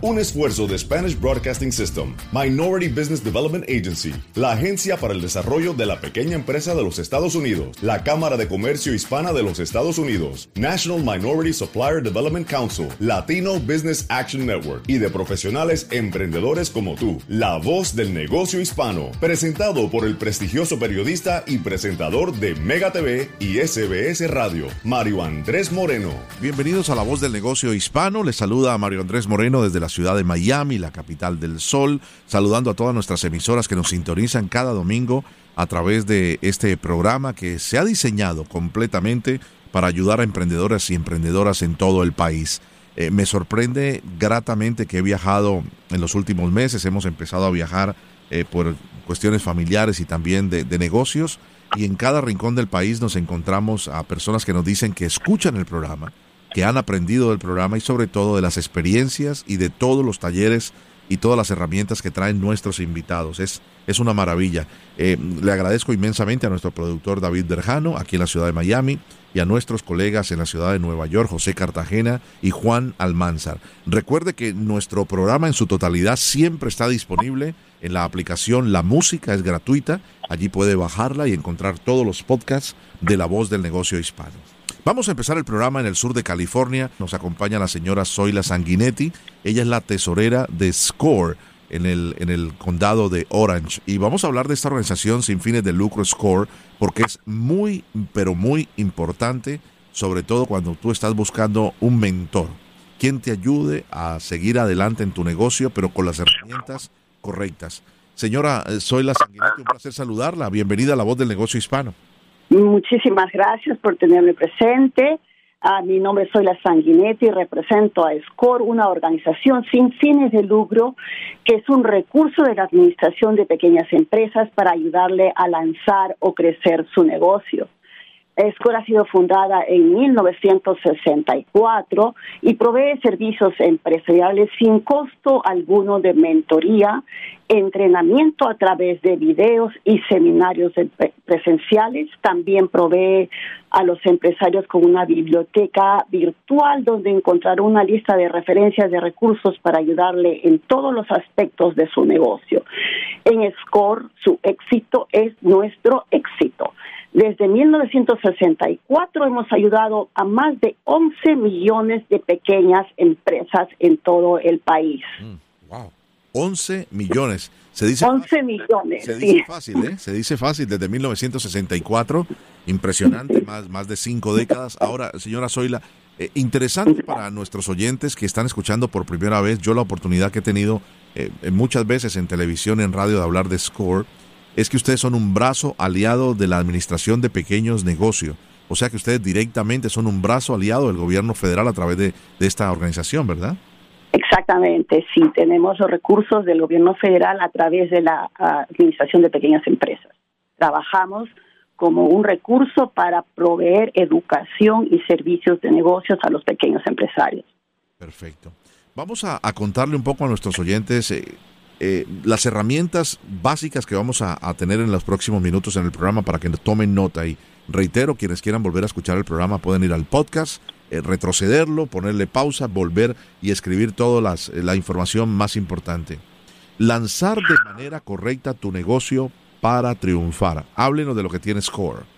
un esfuerzo de Spanish Broadcasting System, Minority Business Development Agency, la Agencia para el Desarrollo de la Pequeña Empresa de los Estados Unidos, la Cámara de Comercio Hispana de los Estados Unidos, National Minority Supplier Development Council, Latino Business Action Network y de profesionales emprendedores como tú, la voz del negocio hispano, presentado por el prestigioso periodista y presentador de Mega TV y SBS Radio, Mario Andrés Moreno. Bienvenidos a la voz del negocio hispano, les saluda a Mario Andrés Moreno desde la ciudad de Miami, la capital del sol, saludando a todas nuestras emisoras que nos sintonizan cada domingo a través de este programa que se ha diseñado completamente para ayudar a emprendedores y emprendedoras en todo el país. Eh, me sorprende gratamente que he viajado en los últimos meses, hemos empezado a viajar eh, por cuestiones familiares y también de, de negocios y en cada rincón del país nos encontramos a personas que nos dicen que escuchan el programa, que han aprendido del programa y sobre todo de las experiencias y de todos los talleres y todas las herramientas que traen nuestros invitados. Es, es una maravilla. Eh, le agradezco inmensamente a nuestro productor David Derjano, aquí en la ciudad de Miami, y a nuestros colegas en la ciudad de Nueva York, José Cartagena y Juan Almanzar. Recuerde que nuestro programa en su totalidad siempre está disponible en la aplicación La Música, es gratuita. Allí puede bajarla y encontrar todos los podcasts de La Voz del Negocio Hispano. Vamos a empezar el programa en el sur de California. Nos acompaña la señora Zoila Sanguinetti. Ella es la tesorera de SCORE en el, en el condado de Orange. Y vamos a hablar de esta organización sin fines de lucro SCORE porque es muy, pero muy importante, sobre todo cuando tú estás buscando un mentor, quien te ayude a seguir adelante en tu negocio, pero con las herramientas correctas. Señora Zoila Sanguinetti, un placer saludarla. Bienvenida a la voz del negocio hispano. Muchísimas gracias por tenerme presente. Ah, mi nombre soy La Sanguinetti y represento a SCORE, una organización sin fines de lucro que es un recurso de la Administración de Pequeñas Empresas para ayudarle a lanzar o crecer su negocio. SCORE ha sido fundada en 1964 y provee servicios empresariales sin costo alguno de mentoría, entrenamiento a través de videos y seminarios presenciales. También provee a los empresarios con una biblioteca virtual donde encontrar una lista de referencias de recursos para ayudarle en todos los aspectos de su negocio. En SCORE, su éxito es nuestro éxito. Desde 1964 hemos ayudado a más de 11 millones de pequeñas empresas en todo el país. Mm, wow. 11 millones. Se dice 11 fácil. millones. Se dice fácil, ¿eh? Se dice fácil desde 1964. Impresionante, más, más de cinco décadas. Ahora, señora Zoila, eh, interesante para nuestros oyentes que están escuchando por primera vez. Yo la oportunidad que he tenido eh, muchas veces en televisión, en radio, de hablar de SCORE es que ustedes son un brazo aliado de la Administración de Pequeños Negocios. O sea que ustedes directamente son un brazo aliado del gobierno federal a través de, esta organización, ¿verdad? Exactamente, sí, tenemos los recursos del gobierno federal a través de la Administración de Pequeñas Empresas. Trabajamos como un recurso para proveer educación y servicios de negocios a los pequeños empresarios. Perfecto. Vamos a, contarle un poco a nuestros oyentes eh, eh, las herramientas básicas que vamos a, tener en los próximos minutos en el programa para que tomen nota. Y reitero, quienes quieran volver a escuchar el programa pueden ir al podcast, eh, retrocederlo, ponerle pausa, volver y escribir toda eh, la información más importante. Lanzar de manera correcta tu negocio para triunfar. Háblenos de lo que tiene Score.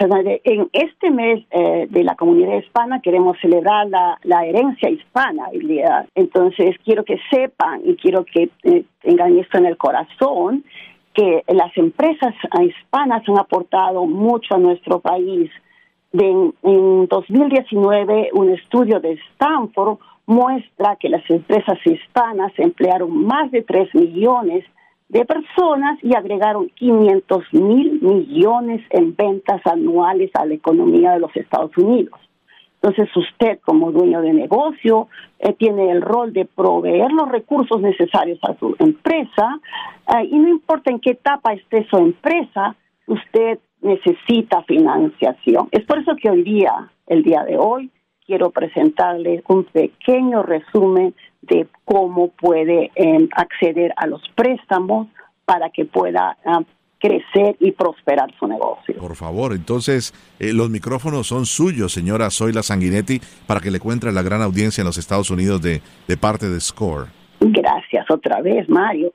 En este mes eh, de la comunidad hispana queremos celebrar la, herencia hispana. Entonces quiero que sepan y quiero que eh, tengan esto en el corazón, que las empresas hispanas han aportado mucho a nuestro país. en 2019, un estudio de Stanford muestra que las empresas hispanas emplearon más de 3 millones de personas y agregaron 500 mil millones en ventas anuales a la economía de los Estados Unidos. Entonces usted como dueño de negocio eh, tiene el rol de proveer los recursos necesarios a su empresa eh, y no importa en qué etapa esté su empresa, usted necesita financiación. Es por eso que hoy día, el día de hoy, quiero presentarle un pequeño resumen de cómo puede em, acceder a los préstamos para que pueda ah, crecer y prosperar su negocio. Por favor, entonces eh, los micrófonos son suyos, señora Zoila Sanguinetti, para que le cuente a la gran audiencia en los Estados Unidos de, de parte de SCORE. Gracias otra vez, Mario.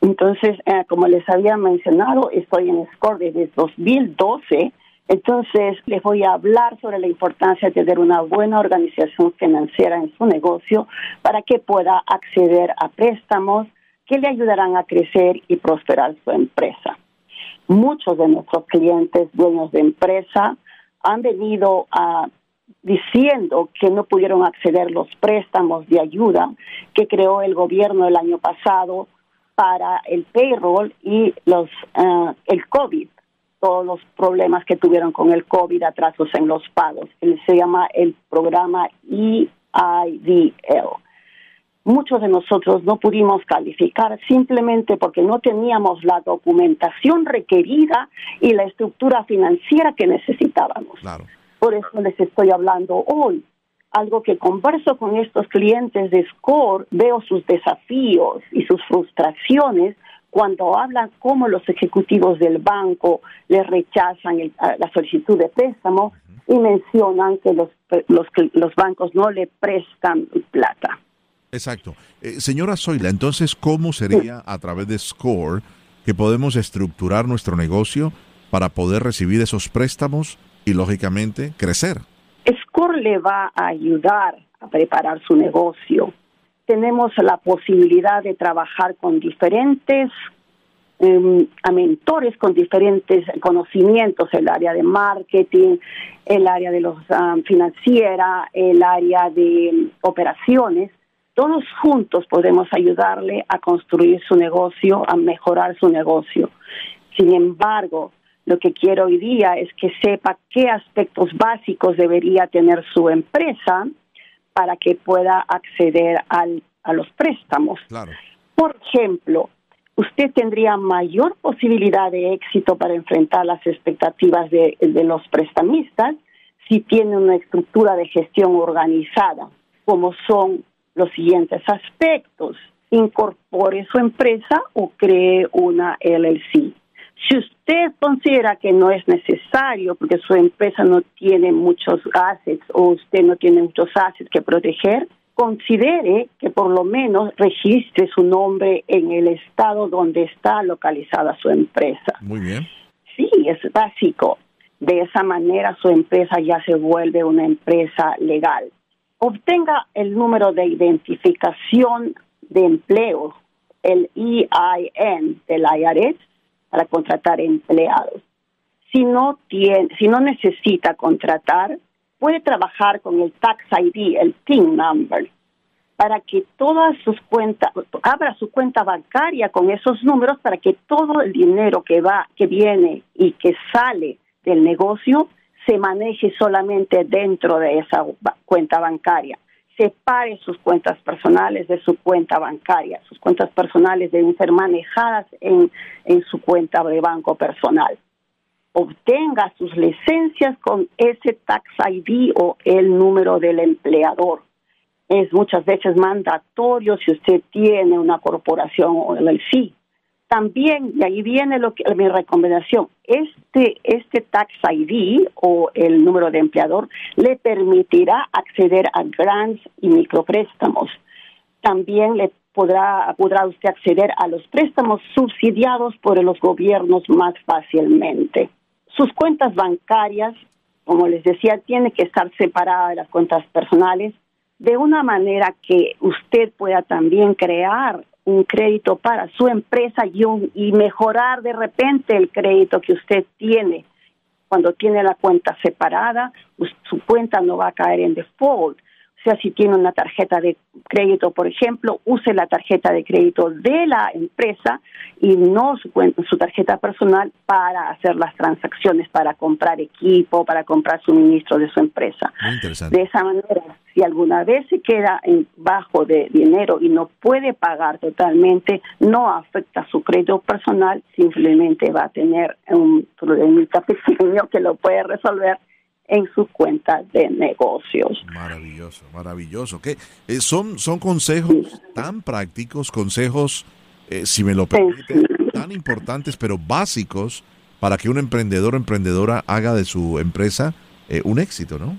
Entonces, eh, como les había mencionado, estoy en SCORE desde 2012. Entonces, les voy a hablar sobre la importancia de tener una buena organización financiera en su negocio para que pueda acceder a préstamos que le ayudarán a crecer y prosperar su empresa. Muchos de nuestros clientes, dueños de empresa, han venido a diciendo que no pudieron acceder los préstamos de ayuda que creó el gobierno el año pasado para el payroll y los uh, el COVID, todos los problemas que tuvieron con el COVID, atrasos en los pagos. Se llama el programa EIDL. Muchos de nosotros no pudimos calificar simplemente porque no teníamos la documentación requerida y la estructura financiera que necesitábamos. Claro. Por eso les estoy hablando hoy. Algo que converso con estos clientes de SCORE, veo sus desafíos y sus frustraciones cuando hablan cómo los ejecutivos del banco les rechazan la solicitud de préstamo y mencionan que los, los, los bancos no le prestan plata. Exacto. Eh, señora Zoila, entonces, ¿cómo sería a través de SCORE que podemos estructurar nuestro negocio para poder recibir esos préstamos y, lógicamente, crecer? SCORE le va a ayudar a preparar su negocio. Tenemos la posibilidad de trabajar con diferentes eh, mentores con diferentes conocimientos, el área de marketing, el área de los um, financiera, el área de operaciones. Todos juntos podemos ayudarle a construir su negocio, a mejorar su negocio. Sin embargo, lo que quiero hoy día es que sepa qué aspectos básicos debería tener su empresa para que pueda acceder al, a los préstamos. Claro. Por ejemplo, usted tendría mayor posibilidad de éxito para enfrentar las expectativas de, de los prestamistas si tiene una estructura de gestión organizada, como son los siguientes aspectos. Incorpore su empresa o cree una LLC. Si usted considera que no es necesario porque su empresa no tiene muchos assets o usted no tiene muchos assets que proteger, considere que por lo menos registre su nombre en el estado donde está localizada su empresa. Muy bien. Sí, es básico. De esa manera su empresa ya se vuelve una empresa legal. Obtenga el número de identificación de empleo, el EIN del IRS, para contratar empleados. Si no tiene, si no necesita contratar, puede trabajar con el Tax ID, el TIN number, para que todas sus cuentas, abra su cuenta bancaria con esos números para que todo el dinero que va, que viene y que sale del negocio se maneje solamente dentro de esa cuenta bancaria separe sus cuentas personales de su cuenta bancaria. Sus cuentas personales deben ser manejadas en, en su cuenta de banco personal. Obtenga sus licencias con ese tax ID o el número del empleador. Es muchas veces mandatorio si usted tiene una corporación o el sí también, y ahí viene lo que, mi recomendación, este, este Tax ID o el número de empleador le permitirá acceder a grants y micropréstamos. También le podrá, podrá usted acceder a los préstamos subsidiados por los gobiernos más fácilmente. Sus cuentas bancarias, como les decía, tienen que estar separadas de las cuentas personales de una manera que usted pueda también crear un crédito para su empresa y, y mejorar de repente el crédito que usted tiene. Cuando tiene la cuenta separada, su cuenta no va a caer en default. O sea, si tiene una tarjeta de crédito, por ejemplo, use la tarjeta de crédito de la empresa y no su, su tarjeta personal para hacer las transacciones, para comprar equipo, para comprar suministro de su empresa. De esa manera, si alguna vez se queda en bajo de dinero y no puede pagar totalmente, no afecta su crédito personal, simplemente va a tener un problemita pequeño que lo puede resolver en su cuenta de negocios. Maravilloso, maravilloso. ¿Qué? Eh, son, son consejos tan prácticos, consejos, eh, si me lo permite, tan importantes, pero básicos para que un emprendedor o emprendedora haga de su empresa eh, un éxito, ¿no?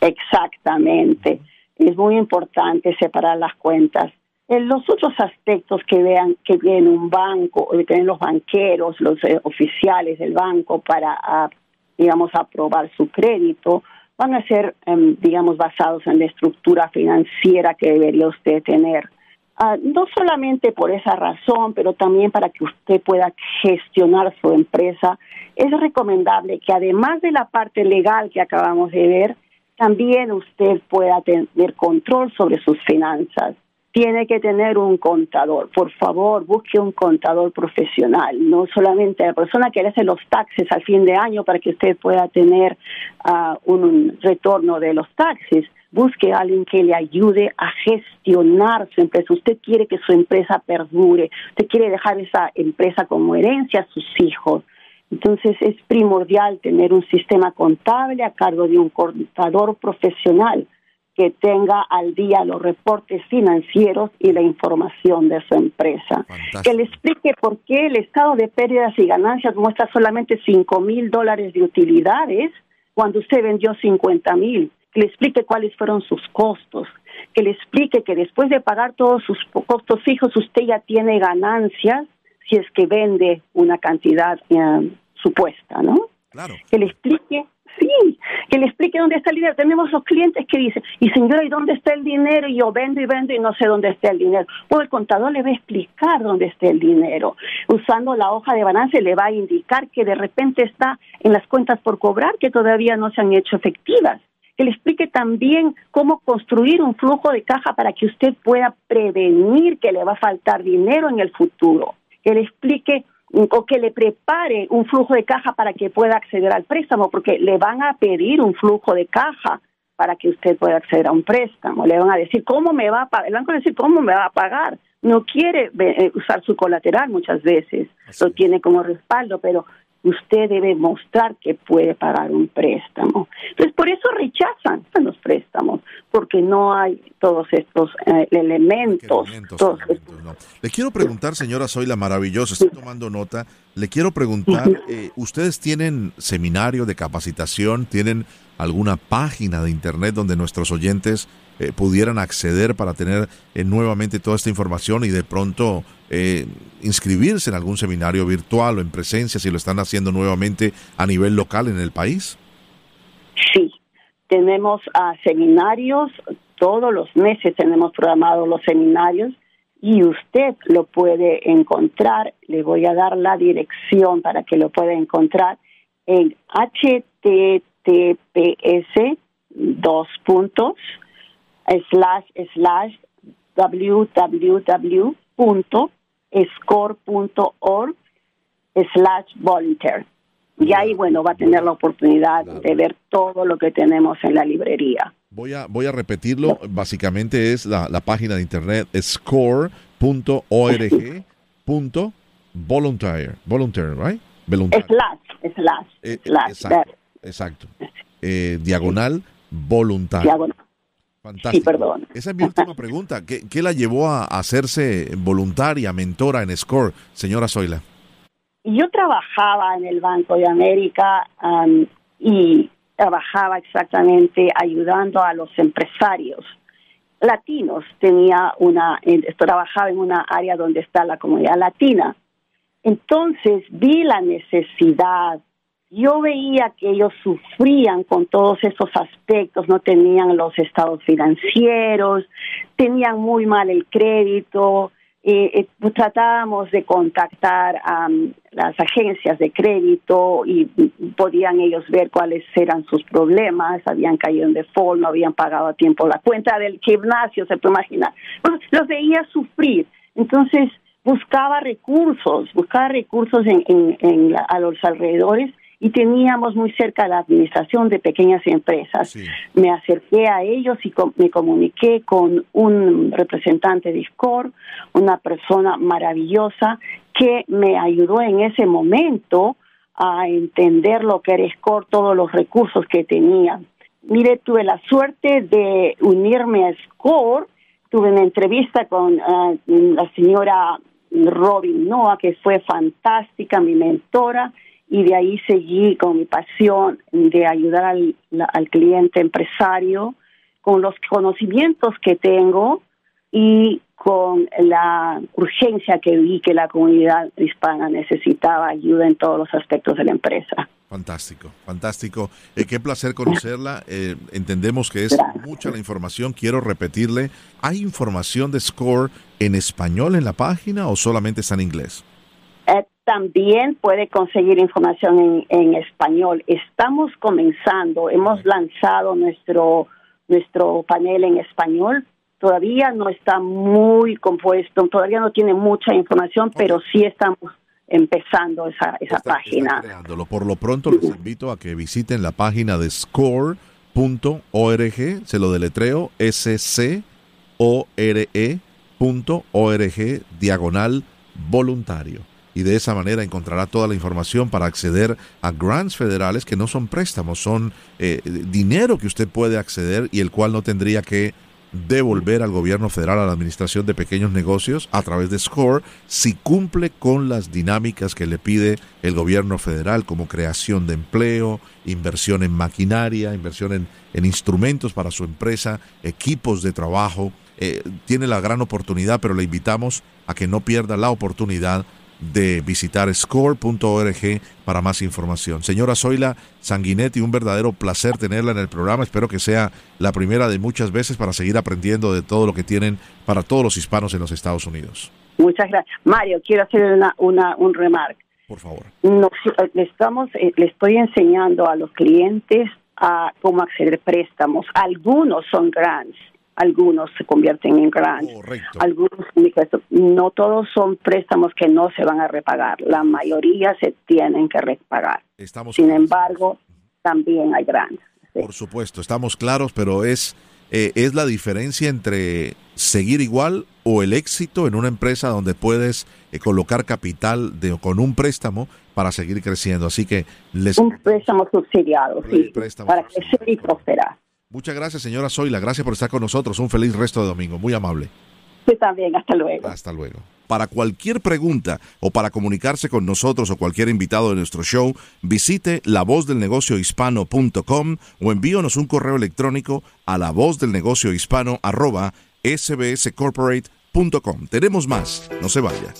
Exactamente. Es muy importante separar las cuentas. En los otros aspectos que vean que viene un banco, que tienen los banqueros, los eh, oficiales del banco para, ah, digamos, aprobar su crédito, van a ser, em, digamos, basados en la estructura financiera que debería usted tener. Ah, no solamente por esa razón, pero también para que usted pueda gestionar su empresa, es recomendable que además de la parte legal que acabamos de ver, también usted pueda tener control sobre sus finanzas. Tiene que tener un contador. Por favor, busque un contador profesional, no solamente la persona que hace los taxes al fin de año para que usted pueda tener ah, un retorno de los taxes busque a alguien que le ayude a gestionar su empresa. Usted quiere que su empresa perdure, usted quiere dejar esa empresa como herencia a sus hijos. Entonces es primordial tener un sistema contable a cargo de un contador profesional que tenga al día los reportes financieros y la información de su empresa. Que le explique por qué el estado de pérdidas y ganancias muestra solamente 5 mil dólares de utilidades cuando usted vendió 50 mil que le explique cuáles fueron sus costos, que le explique que después de pagar todos sus costos fijos usted ya tiene ganancias si es que vende una cantidad eh, supuesta, ¿no? Claro. Que le explique, sí, que le explique dónde está el dinero. Tenemos los clientes que dicen, y señora, ¿y dónde está el dinero? Y yo vendo y vendo y no sé dónde está el dinero. Pues el contador le va a explicar dónde está el dinero. Usando la hoja de balance le va a indicar que de repente está en las cuentas por cobrar que todavía no se han hecho efectivas que le explique también cómo construir un flujo de caja para que usted pueda prevenir que le va a faltar dinero en el futuro, que le explique o que le prepare un flujo de caja para que pueda acceder al préstamo, porque le van a pedir un flujo de caja para que usted pueda acceder a un préstamo. Le van a decir cómo me va a pagar, el banco va a decir cómo me va a pagar. No quiere eh, usar su colateral muchas veces, lo tiene como respaldo, pero usted debe mostrar que puede pagar un préstamo. Entonces, por eso rechazan los préstamos, porque no hay todos estos eh, elementos. Le quiero preguntar, señora Soy la maravillosa, estoy tomando nota, le quiero preguntar, eh, ¿ustedes tienen seminario de capacitación? ¿Tienen alguna página de internet donde nuestros oyentes eh, pudieran acceder para tener nuevamente toda esta información y de pronto eh, inscribirse en algún seminario virtual o en presencia si lo están haciendo nuevamente a nivel local en el país? Sí, tenemos uh, seminarios, todos los meses tenemos programados los seminarios y usted lo puede encontrar, le voy a dar la dirección para que lo pueda encontrar en https dos puntos slash slash www score.org slash volunteer. Y ahí, bueno, va a tener la oportunidad de ver todo lo que tenemos en la librería. Voy a, voy a repetirlo. Básicamente es la, la página de internet score.org volunteer, volunteer, right? Slash, slash, eh, Exacto, exacto. Eh, diagonal voluntario. Diagonal. Fantástico. perdón. Esa es mi última pregunta. ¿Qué, la llevó a hacerse voluntaria, mentora en SCORE, señora Zoila? Yo trabajaba en el Banco de América y trabajaba exactamente ayudando a los empresarios latinos. Tenía una, trabajaba en una área donde está la comunidad latina. Entonces vi la necesidad yo veía que ellos sufrían con todos esos aspectos, no tenían los estados financieros, tenían muy mal el crédito, eh, eh, pues tratábamos de contactar a las agencias de crédito y podían ellos ver cuáles eran sus problemas, habían caído en default, no habían pagado a tiempo la cuenta del gimnasio, se puede imaginar. Pues, los veía sufrir, entonces buscaba recursos, buscaba recursos en, a los alrededores y teníamos muy cerca la administración de pequeñas empresas. Me acerqué a ellos y me comuniqué con un representante de SCORE, una persona maravillosa que me ayudó en ese momento a entender lo que era SCORE, todos los recursos que tenía. Mire, tuve la suerte de unirme a SCORE, tuve una entrevista con ah, la señora Robin Noah, que fue fantástica, mi mentora, y de ahí seguí con mi pasión de ayudar al, al cliente empresario con los conocimientos que tengo y con la urgencia que vi que la comunidad hispana necesitaba ayuda en todos los aspectos de la empresa. Fantástico, fantástico. Eh, qué placer conocerla. Eh, entendemos que es mucha la información. Quiero repetirle, ¿hay información de Score en español en la página o solamente está en inglés? También puede conseguir información en, en, español. Estamos comenzando, hemos lanzado nuestro, nuestro panel en español, todavía no está muy compuesto, todavía no tiene mucha información, pero sí estamos empezando esa, esa página. Por lo pronto les invito a que visiten la página de score.org, se lo deletreo, S-C-O-R-E.org, diagonal voluntario. Y de esa manera encontrará toda la información para acceder a grants federales que no son préstamos, son eh, dinero que usted puede acceder y el cual no tendría que devolver al gobierno federal a la administración de pequeños negocios a través de SCORE si cumple con las dinámicas que le pide el gobierno federal como creación de empleo, inversión en maquinaria, inversión en, instrumentos para su empresa, equipos de trabajo. Eh, tiene la gran oportunidad, pero le invitamos a que no pierda la oportunidad de visitar score.org para más información. Señora Zoila Sanguinetti, un verdadero placer tenerla en el programa. Espero que sea la primera de muchas veces para seguir aprendiendo de todo lo que tienen para todos los hispanos en los Estados Unidos. Muchas gracias. Mario, quiero hacer una, una, un remark. Por favor. le, estamos, eh, le estoy enseñando a los clientes a cómo acceder a préstamos. Algunos son grants algunos se convierten en grants, algunos no todos son préstamos que no se van a repagar, la mayoría se tienen que repagar. Sin embargo, también hay grants. Por supuesto, estamos claros, pero es eh, es la diferencia entre seguir igual o el éxito en una empresa donde puedes eh, colocar capital de, con un préstamo para seguir creciendo. Así que les un préstamo subsidiado, sí, para crecer y prosperar. Muchas gracias, señora Zoila. Gracias por estar con nosotros. Un feliz resto de domingo. Muy amable. Sí, también. Hasta luego. Hasta luego. Para cualquier pregunta o para comunicarse con nosotros o cualquier invitado de nuestro show, visite lavozdelnegociohispano.com o envíonos un correo electrónico a lavozdelnegociohispano@sbscorporate.com. Tenemos más. No se vaya.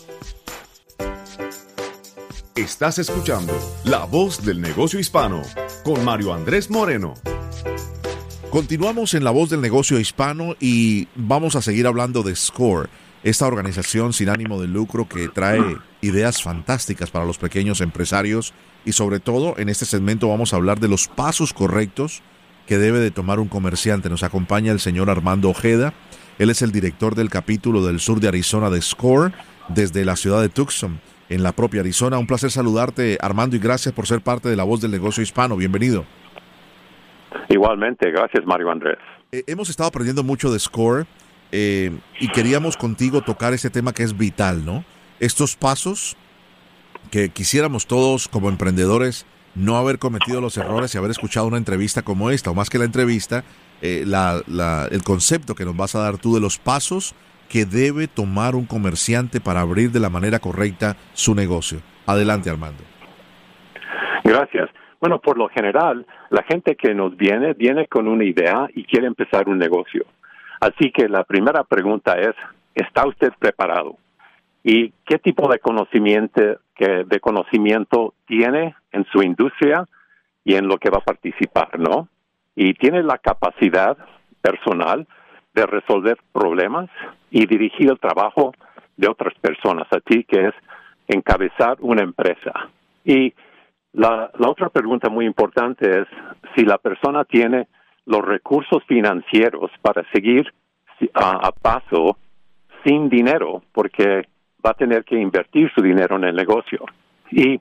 Estás escuchando La Voz del Negocio Hispano con Mario Andrés Moreno. Continuamos en la voz del negocio hispano y vamos a seguir hablando de SCORE, esta organización sin ánimo de lucro que trae ideas fantásticas para los pequeños empresarios y sobre todo en este segmento vamos a hablar de los pasos correctos que debe de tomar un comerciante. Nos acompaña el señor Armando Ojeda, él es el director del capítulo del sur de Arizona de SCORE desde la ciudad de Tucson en la propia Arizona. Un placer saludarte Armando y gracias por ser parte de la voz del negocio hispano. Bienvenido. Igualmente, gracias Mario Andrés. Eh, hemos estado aprendiendo mucho de Score eh, y queríamos contigo tocar ese tema que es vital, ¿no? Estos pasos que quisiéramos todos como emprendedores no haber cometido los errores y haber escuchado una entrevista como esta, o más que la entrevista, eh, el concepto que nos vas a dar tú de los pasos que debe tomar un comerciante para abrir de la manera correcta su negocio. Adelante, Armando. Gracias. Bueno, por lo general, la gente que nos viene viene con una idea y quiere empezar un negocio. Así que la primera pregunta es, ¿está usted preparado? ¿Y qué tipo de conocimiento, de conocimiento tiene en su industria y en lo que va a participar, no? Y tiene la capacidad personal de resolver problemas y dirigir el trabajo de otras personas, a ti que es encabezar una empresa. Y la, otra pregunta muy importante es si la persona tiene los recursos financieros para seguir a, paso sin dinero, porque va a tener que invertir su dinero en el negocio. Y,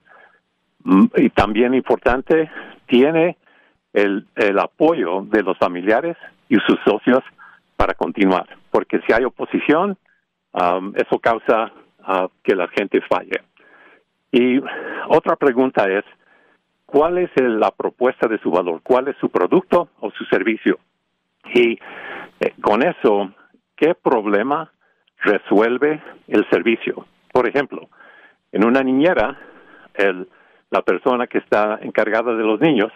mm, y también importante, tiene el, el apoyo de los familiares y sus socios para continuar, porque si hay oposición, um, eso causa uh, que la gente falle. Y otra pregunta es, cuál es la propuesta de su valor, cuál es su producto o su servicio. Y eh, con eso, ¿qué problema resuelve el servicio? Por ejemplo, en una niñera, la persona que está encargada de los niños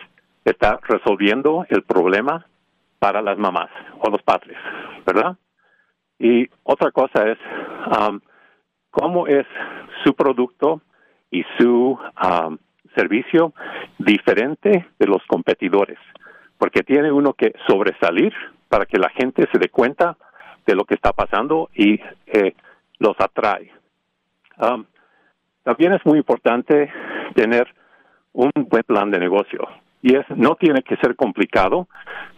está resolviendo el problema para las mamás o los padres, ¿verdad? Y otra cosa es um, cómo es su producto y su um, servicio diferente de los competidores, porque tiene uno que sobresalir para que la gente se dé cuenta de lo que está pasando y eh, los atrae. Um, también es muy importante tener un buen plan de negocio y es no tiene que ser complicado,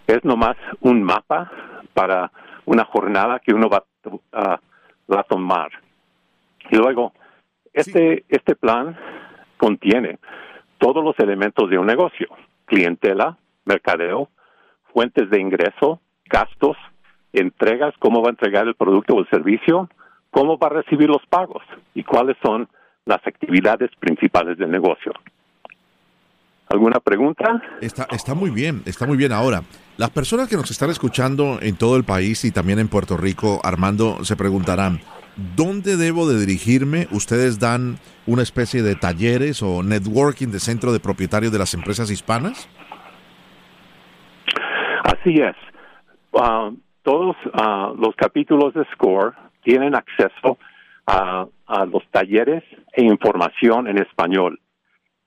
es nomás un mapa para una jornada que uno va, a tomar. Y luego, este, este plan contiene todos los elementos de un negocio, clientela, mercadeo, fuentes de ingreso, gastos, entregas, cómo va a entregar el producto o el servicio, cómo va a recibir los pagos y cuáles son las actividades principales del negocio. ¿Alguna pregunta? Está, está muy bien, está muy bien. Ahora, las personas que nos están escuchando en todo el país y también en Puerto Rico, Armando, se preguntarán, ¿dónde debo de dirigirme? Ustedes dan una especie de talleres o networking de centro de propietarios de las empresas hispanas. Así es. Ah, todos ah, los capítulos de SCORE tienen acceso a, los talleres e información en español.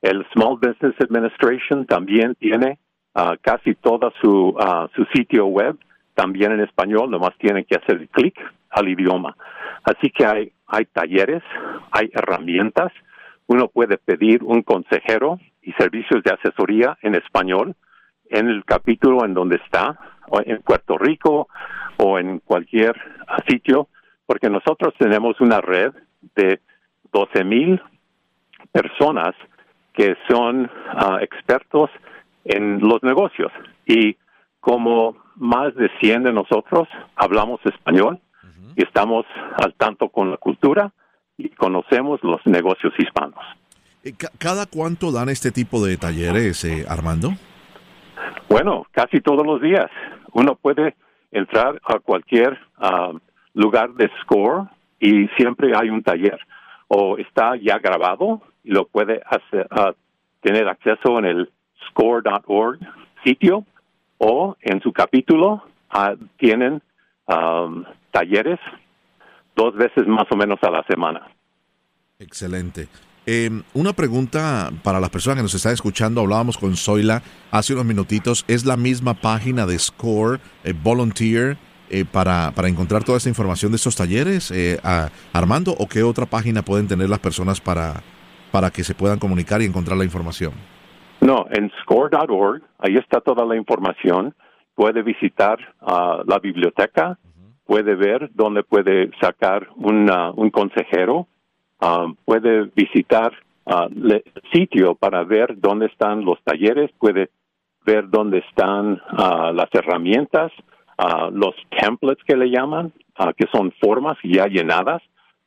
El Small Business Administration también tiene uh, casi todo su, su sitio web, también en español, nomás tienen que hacer clic al idioma. Así que hay, hay talleres, hay herramientas, uno puede pedir un consejero y servicios de asesoría en español en el capítulo en donde está, o en Puerto Rico o en cualquier sitio, porque nosotros tenemos una red de 12 mil personas que son ah, expertos en los negocios y como más de 100 de nosotros hablamos español y estamos al tanto con la cultura y conocemos los negocios hispanos. Eh, ¿Cada cuánto dan este tipo de talleres, eh, Armando? Bueno, casi todos los días. Uno puede entrar a cualquier ah, lugar de Score y siempre hay un taller. O está ya grabado y lo puede hacer, uh, tener acceso en el score.org sitio o en su capítulo uh, tienen um, talleres dos veces más o menos a la semana. Excelente. Eh, una pregunta para las personas que nos están escuchando, hablábamos con Zoila hace unos minutitos, ¿es la misma página de Score eh, Volunteer eh, para, para, encontrar toda esta información de estos talleres, eh, a Armando, o qué otra página pueden tener las personas para, para que se puedan comunicar y encontrar la información? No, en score.org, ahí está toda la información. Puede visitar uh, la biblioteca, puede ver dónde puede sacar una, un consejero, uh, puede visitar uh, el sitio para ver dónde están los talleres, puede ver dónde están las herramientas, los templates que le llaman, que son formas ya llenadas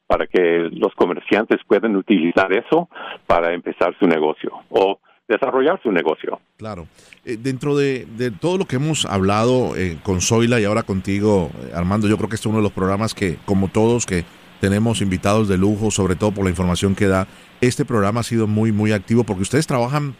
para que los comerciantes puedan utilizar eso para empezar su negocio. O desarrollar su negocio. Claro. Eh, dentro de, todo lo que hemos hablado eh, con Zoila y ahora contigo, eh, Armando, yo creo que este es uno de los programas que, como todos, que tenemos invitados de lujo, sobre todo por la información que da. Este programa ha sido muy, muy activo porque ustedes trabajan,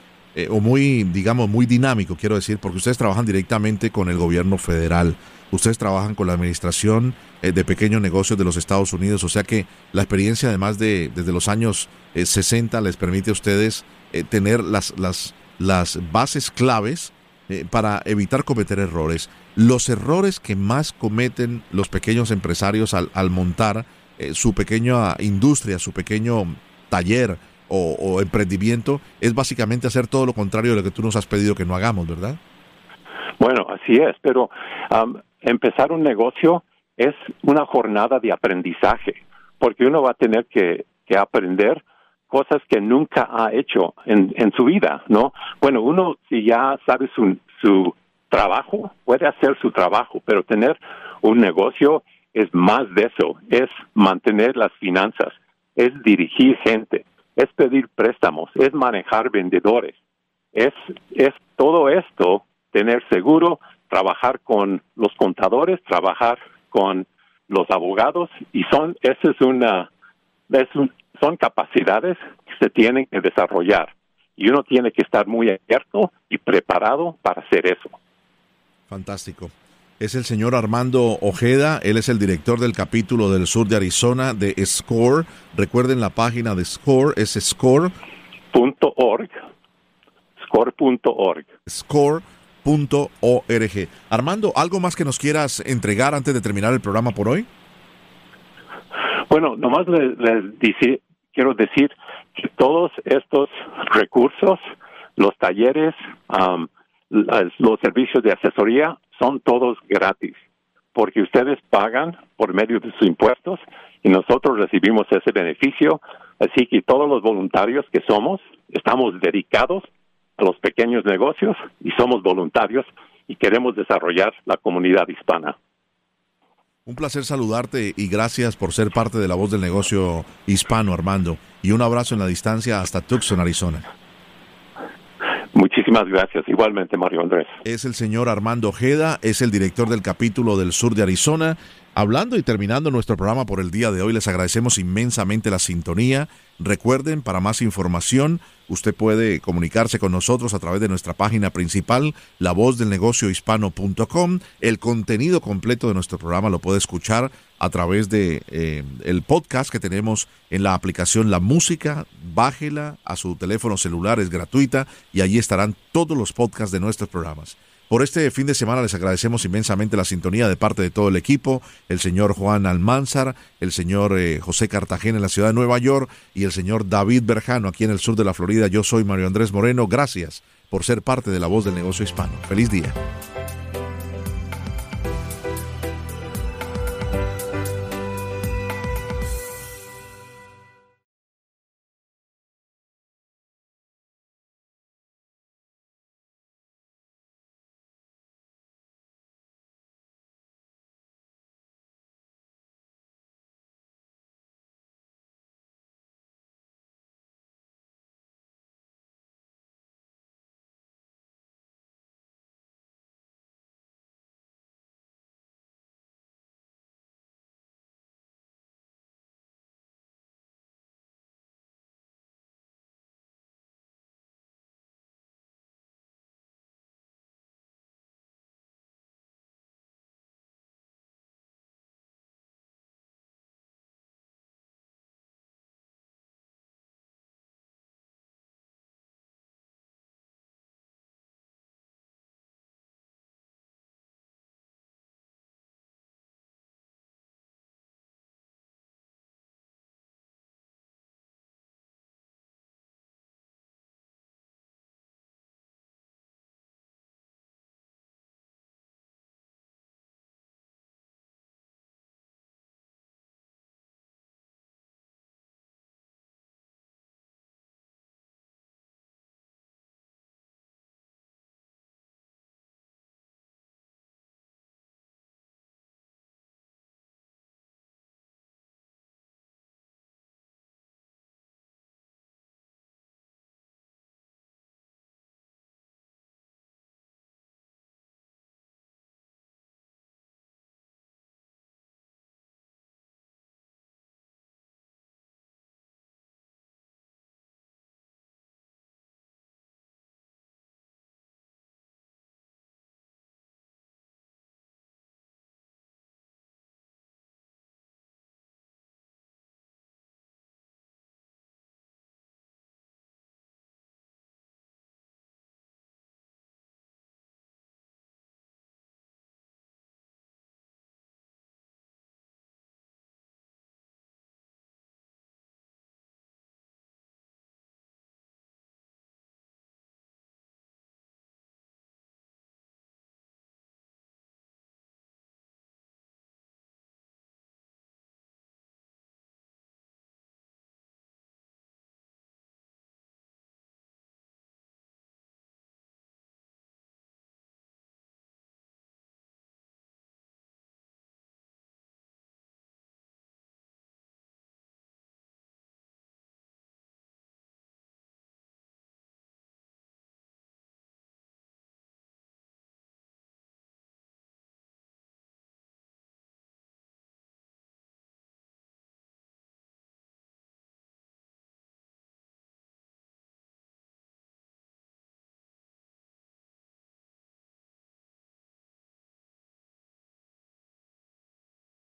o muy, digamos, muy dinámico, quiero decir, porque ustedes trabajan directamente con el gobierno federal. Ustedes trabajan con la administración eh, de pequeños negocios de los Estados Unidos, o sea que la experiencia además de desde los años 60 eh, les permite a ustedes eh, tener las, las, las bases claves para evitar cometer errores. Los errores que más cometen los pequeños empresarios al, al montar su pequeña industria, su pequeño taller o, emprendimiento, es básicamente hacer todo lo contrario de lo que tú nos has pedido que no hagamos, ¿verdad? Bueno, así es, pero empezar un negocio es una jornada de aprendizaje, porque uno va a tener que, aprender cosas que nunca ha hecho en, en su vida, ¿no? Bueno, uno si ya sabe su, su trabajo, puede hacer su trabajo, pero tener un negocio es más de eso, es mantener las finanzas, es dirigir gente, es pedir préstamos, es manejar vendedores, es, es todo esto, tener seguro, trabajar con los contadores, trabajar con los abogados y son esa es una son capacidades que se tienen que desarrollar y uno tiene que estar muy abierto y preparado para hacer eso. Fantástico. Es el señor Armando Ojeda, él es el director del capítulo del sur de Arizona de SCORE. Recuerden la página de SCORE, es score.org. Score.org. Score.org. Armando, ¿algo más que nos quieras entregar antes de terminar el programa por hoy? Bueno, nomás les, quiero decir que todos estos recursos, los talleres, los servicios de asesoría, son todos gratis, porque ustedes pagan por medio de sus impuestos y nosotros recibimos ese beneficio. Así que todos los voluntarios que somos, estamos dedicados a los pequeños negocios y somos voluntarios y queremos desarrollar la comunidad hispana. Un placer saludarte y gracias por ser parte de la voz del negocio hispano, Armando. Y un abrazo en la distancia hasta Tucson, Arizona. Muchísimas gracias. Igualmente, Mario Andrés. Es el señor Armando Ojeda, es el director del capítulo del sur de Arizona. Hablando y terminando nuestro programa por el día de hoy, les agradecemos inmensamente la sintonía. Recuerden, para más información, usted puede comunicarse con nosotros a través de nuestra página principal, lavozdelnegociohispano.com. El contenido completo de nuestro programa lo puede escuchar a través de eh, el podcast que tenemos en la aplicación La Música. Bájela a su teléfono celular, es gratuita y allí estarán todos los podcasts de nuestros programas. Por este fin de semana les agradecemos inmensamente la sintonía de parte de todo el equipo, el señor Juan Almanzar, el señor eh, José Cartagena en la ciudad de Nueva York y el señor David Berjano aquí en el sur de la Florida. Yo soy Mario Andrés Moreno. Gracias por ser parte de la voz del negocio hispano. Feliz día.